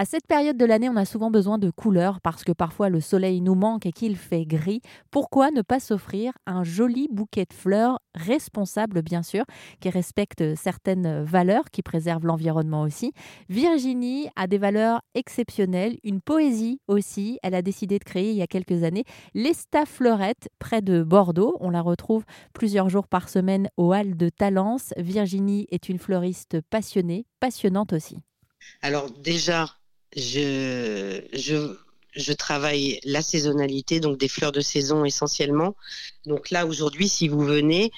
À cette période de l'année, on a souvent besoin de couleurs parce que parfois le soleil nous manque et qu'il fait gris. Pourquoi ne pas s'offrir un joli bouquet de fleurs responsable, bien sûr, qui respecte certaines valeurs, qui préserve l'environnement aussi? Virginie a des valeurs exceptionnelles, une poésie aussi. Elle a décidé de créer il y a quelques années l'Esta Fleurette près de Bordeaux. On la retrouve plusieurs jours par semaine au Hall de Talence. Virginie est une fleuriste passionnée, passionnante aussi. Alors déjà, je, travaille la saisonnalité, donc des fleurs de saison essentiellement. Donc là, aujourd'hui, si vous venez,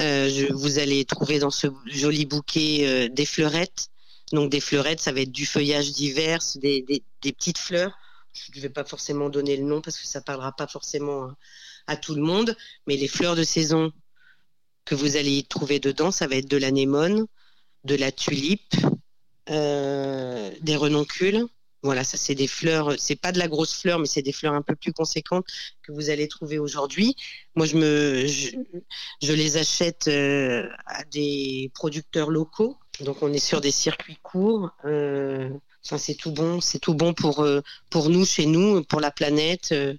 euh, vous allez trouver dans ce joli bouquet euh, des fleurettes. Donc des fleurettes, ça va être du feuillage divers, des, petites fleurs. Je ne vais pas forcément donner le nom parce que ça parlera pas forcément à, à, tout le monde. Mais les fleurs de saison que vous allez y trouver dedans, ça va être de l'anémone, de la tulipe, euh, des renoncules. Voilà, ça c'est des fleurs, c'est pas de la grosse fleur, mais c'est des fleurs un peu plus conséquentes que vous allez trouver aujourd'hui. Moi, je me, je, les achète euh, à des producteurs locaux, donc on est sur des circuits courts. Euh, c'est tout bon, c'est tout bon pour euh, pour nous, chez nous, pour la planète. Euh,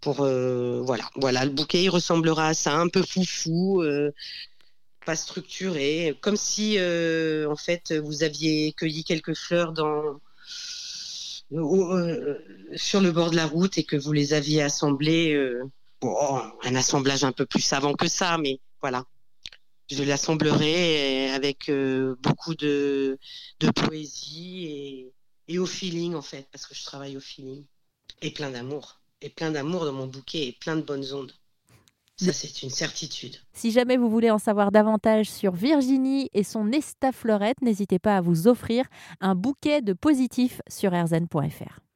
pour voilà, voilà, le bouquet il ressemblera à ça, un peu foufou pas structuré, comme si en fait vous aviez cueilli quelques fleurs dans euh, sur le bord de la route et que vous les aviez assemblés. Euh, un assemblage un peu plus savant que ça, mais voilà. Je l'assemblerai avec euh, beaucoup de, de poésie et au feeling en fait, parce que je travaille au feeling. Et plein d'amour. Et plein d'amour dans mon bouquet et plein de bonnes ondes. Ça, c'est une certitude. Si jamais vous voulez en savoir davantage sur Virginie et son estafleurette, n'hésitez pas à vous offrir un bouquet de positifs sur rzn.fr.